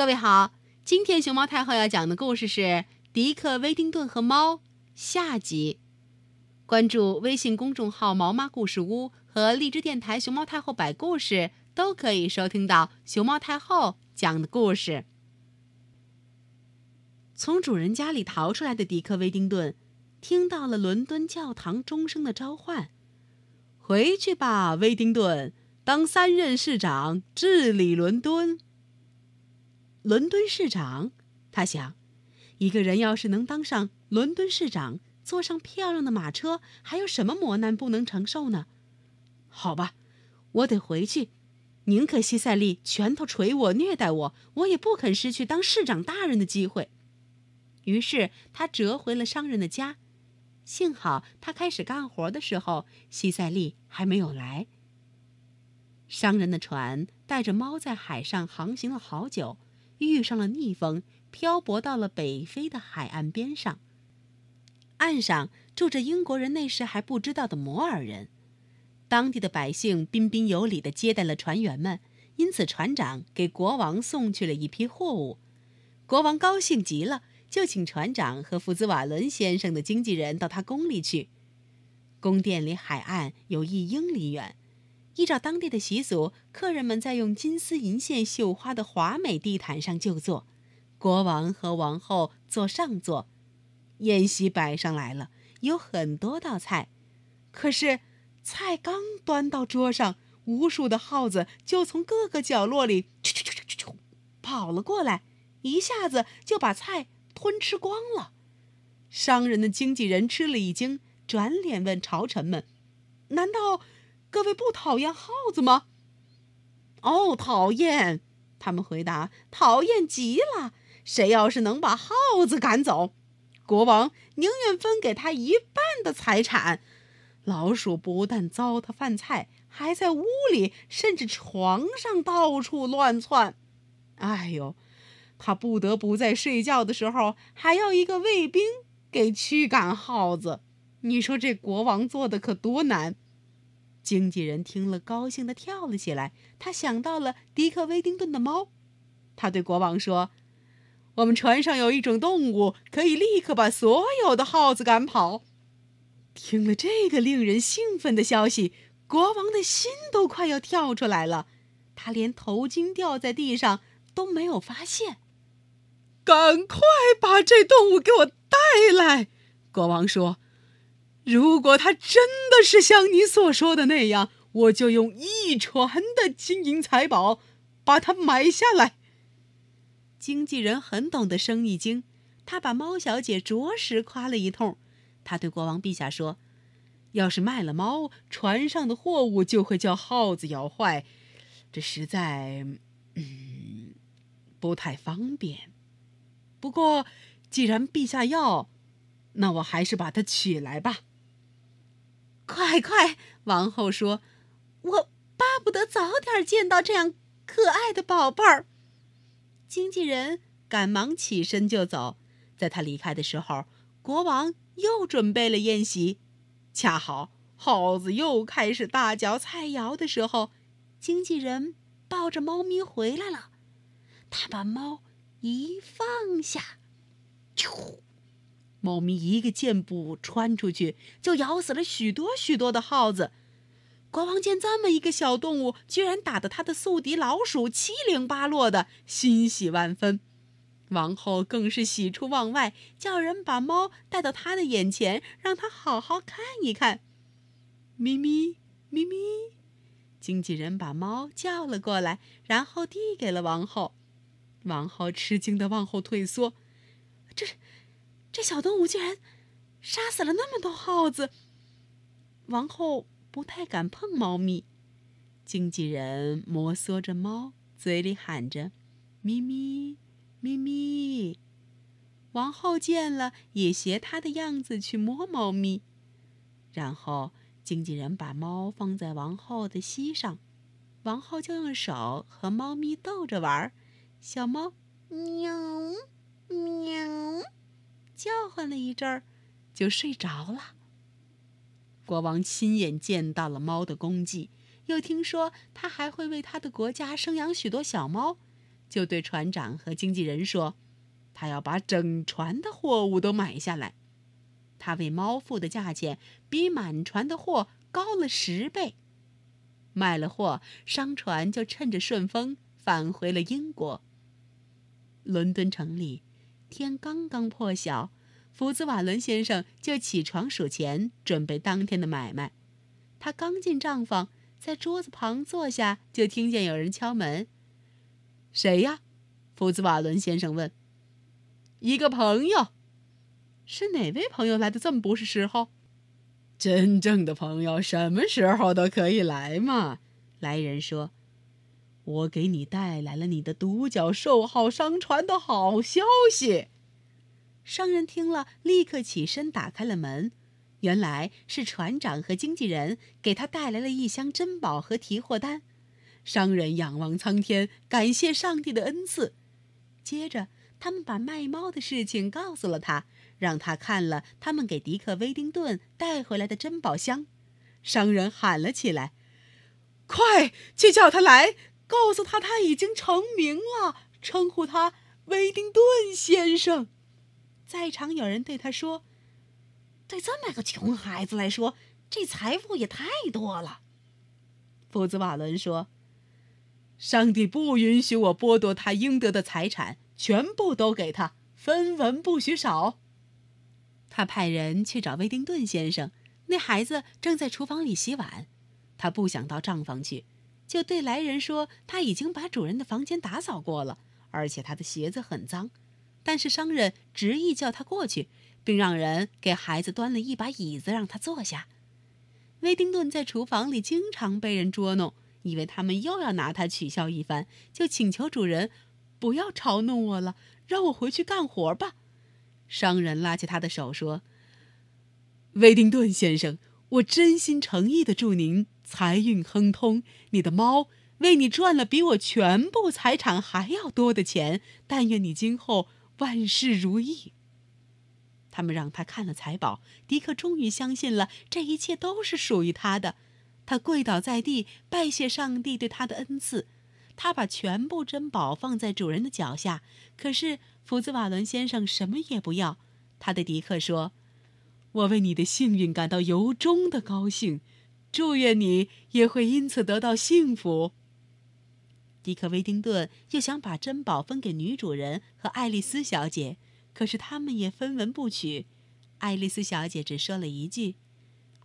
各位好，今天熊猫太后要讲的故事是《迪克·威丁顿和猫》下集。关注微信公众号“毛妈故事屋”和荔枝电台“熊猫太后摆故事”，都可以收听到熊猫太后讲的故事。从主人家里逃出来的迪克·威丁顿，听到了伦敦教堂钟声的召唤：“回去吧，威丁顿，当三任市长，治理伦敦。”伦敦市长，他想，一个人要是能当上伦敦市长，坐上漂亮的马车，还有什么磨难不能承受呢？好吧，我得回去，宁可西塞利拳头捶我、虐待我，我也不肯失去当市长大人的机会。于是他折回了商人的家。幸好他开始干活的时候，西塞利还没有来。商人的船带着猫在海上航行了好久。遇上了逆风，漂泊到了北非的海岸边上。岸上住着英国人那时还不知道的摩尔人，当地的百姓彬彬有礼地接待了船员们，因此船长给国王送去了一批货物。国王高兴极了，就请船长和福兹瓦伦先生的经纪人到他宫里去。宫殿离海岸有一英里远。依照当地的习俗，客人们在用金丝银线绣花的华美地毯上就坐，国王和王后坐上座。宴席摆上来了，有很多道菜。可是，菜刚端到桌上，无数的耗子就从各个角落里啾啾啾啾啾跑了过来，一下子就把菜吞吃光了。商人的经纪人吃了一惊，转脸问朝臣们：“难道？”各位不讨厌耗子吗？哦，讨厌！他们回答：“讨厌极了！谁要是能把耗子赶走，国王宁愿分给他一半的财产。老鼠不但糟蹋饭菜，还在屋里甚至床上到处乱窜。哎呦，他不得不在睡觉的时候还要一个卫兵给驱赶耗子。你说这国王做的可多难！”经纪人听了，高兴地跳了起来。他想到了迪克·威丁顿的猫，他对国王说：“我们船上有一种动物，可以立刻把所有的耗子赶跑。”听了这个令人兴奋的消息，国王的心都快要跳出来了。他连头巾掉在地上都没有发现。赶快把这动物给我带来！国王说。如果他真的是像你所说的那样，我就用一船的金银财宝把它买下来。经纪人很懂得生意经，他把猫小姐着实夸了一通。他对国王陛下说：“要是卖了猫，船上的货物就会叫耗子咬坏，这实在……嗯，不太方便。不过，既然陛下要，那我还是把它取来吧。”快快！王后说：“我巴不得早点见到这样可爱的宝贝儿。”经纪人赶忙起身就走。在他离开的时候，国王又准备了宴席。恰好耗子又开始大嚼菜肴的时候，经纪人抱着猫咪回来了。他把猫一放下，啾。猫咪一个箭步穿出去，就咬死了许多许多的耗子。国王见这么一个小动物居然打得他的宿敌老鼠七零八落的，欣喜万分。王后更是喜出望外，叫人把猫带到他的眼前，让他好好看一看。咪咪咪咪，经纪人把猫叫了过来，然后递给了王后。王后吃惊的往后退缩，这。这小动物竟然杀死了那么多耗子。王后不太敢碰猫咪，经纪人摩挲着猫，嘴里喊着“咪咪咪咪”。王后见了，也学他的样子去摸猫咪。然后经纪人把猫放在王后的膝上，王后就用手和猫咪逗着玩儿。小猫喵喵。叫唤了一阵儿，就睡着了。国王亲眼见到了猫的功绩，又听说他还会为他的国家生养许多小猫，就对船长和经纪人说：“他要把整船的货物都买下来。他为猫付的价钱比满船的货高了十倍。卖了货，商船就趁着顺风返回了英国。伦敦城里，天刚刚破晓，福兹瓦伦先生就起床数钱，准备当天的买卖。他刚进账房，在桌子旁坐下，就听见有人敲门。”谁呀？福兹瓦伦先生问。一个朋友。是哪位朋友来的这么不是时候？真正的朋友什么时候都可以来嘛。来人说：“我给你带来了你的独角兽号商船的好消息。”商人听了，立刻起身打开了门。原来是船长和经纪人给他带来了一箱珍宝和提货单。商人仰望苍天，感谢上帝的恩赐。接着，他们把卖猫的事情告诉了他，让他看了他们给迪克·威丁顿带回来的珍宝箱。商人喊了起来：“快去叫他来，告诉他他已经成名了，称呼他威丁顿先生。”在场有人对他说：“对这么个穷孩子来说，这财富也太多了。”福兹瓦伦说。上帝不允许我剥夺他应得的财产，全部都给他，分文不许少。他派人去找威丁顿先生，那孩子正在厨房里洗碗，他不想到账房去，就对来人说他已经把主人的房间打扫过了，而且他的鞋子很脏。但是商人执意叫他过去，并让人给孩子端了一把椅子让他坐下。威丁顿在厨房里经常被人捉弄。以为他们又要拿他取笑一番，就请求主人不要嘲弄我了，让我回去干活吧。商人拉起他的手说：“威丁顿先生，我真心诚意的祝您财运亨通。你的猫为你赚了比我全部财产还要多的钱，但愿你今后万事如意。”他们让他看了财宝，迪克终于相信了，这一切都是属于他的。他跪倒在地，拜谢上帝对他的恩赐。他把全部珍宝放在主人的脚下，可是福兹瓦伦先生什么也不要。他对迪克说：“我为你的幸运感到由衷的高兴，祝愿你也会因此得到幸福。”迪克·威丁顿又想把珍宝分给女主人和爱丽丝小姐，可是他们也分文不取。爱丽丝小姐只说了一句：“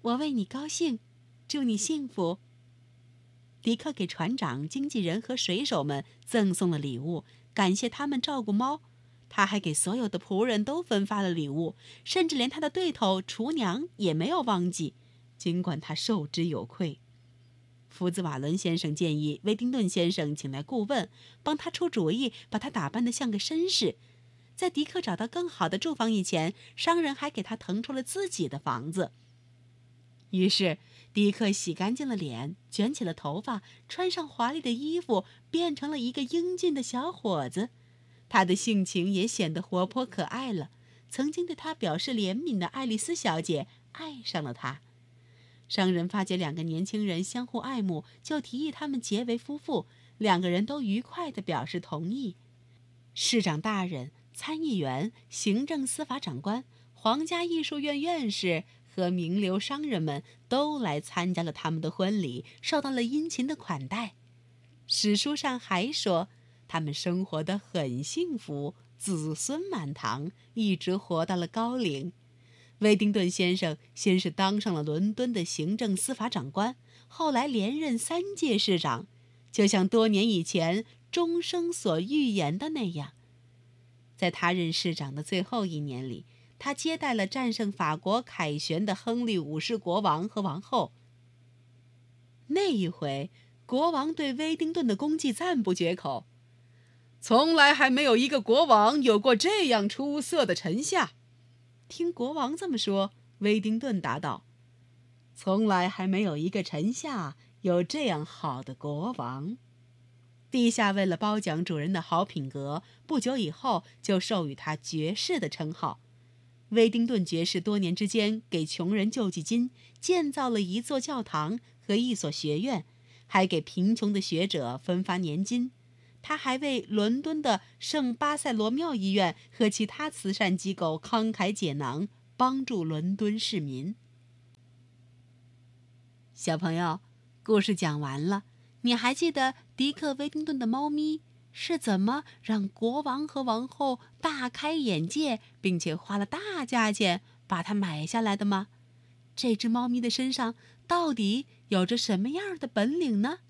我为你高兴。”祝你幸福。迪克给船长、经纪人和水手们赠送了礼物，感谢他们照顾猫。他还给所有的仆人都分发了礼物，甚至连他的对头厨娘也没有忘记，尽管他受之有愧。福兹瓦伦先生建议威丁顿先生请来顾问，帮他出主意，把他打扮得像个绅士。在迪克找到更好的住房以前，商人还给他腾出了自己的房子。于是。迪克洗干净了脸，卷起了头发，穿上华丽的衣服，变成了一个英俊的小伙子。他的性情也显得活泼可爱了。曾经对他表示怜悯的爱丽丝小姐爱上了他。商人发觉两个年轻人相互爱慕，就提议他们结为夫妇。两个人都愉快地表示同意。市长大人、参议员、行政司法长官、皇家艺术院院士。和名流商人们都来参加了他们的婚礼，受到了殷勤的款待。史书上还说，他们生活得很幸福，子孙满堂，一直活到了高龄。威丁顿先生先是当上了伦敦的行政司法长官，后来连任三届市长，就像多年以前钟声所预言的那样，在他任市长的最后一年里。他接待了战胜法国凯旋的亨利五世国王和王后。那一回，国王对威丁顿的功绩赞不绝口，从来还没有一个国王有过这样出色的臣下。听国王这么说，威丁顿答道：“从来还没有一个臣下有这样好的国王。”陛下为了褒奖主人的好品格，不久以后就授予他爵士的称号。威丁顿爵士多年之间给穷人救济金，建造了一座教堂和一所学院，还给贫穷的学者分发年金。他还为伦敦的圣巴塞罗庙医院和其他慈善机构慷慨解囊，帮助伦敦市民。小朋友，故事讲完了，你还记得迪克·威丁顿的猫咪是怎么让国王和王后大开眼界，并且花了大价钱把它买下来的吗？这只猫咪的身上到底有着什么样的本领呢？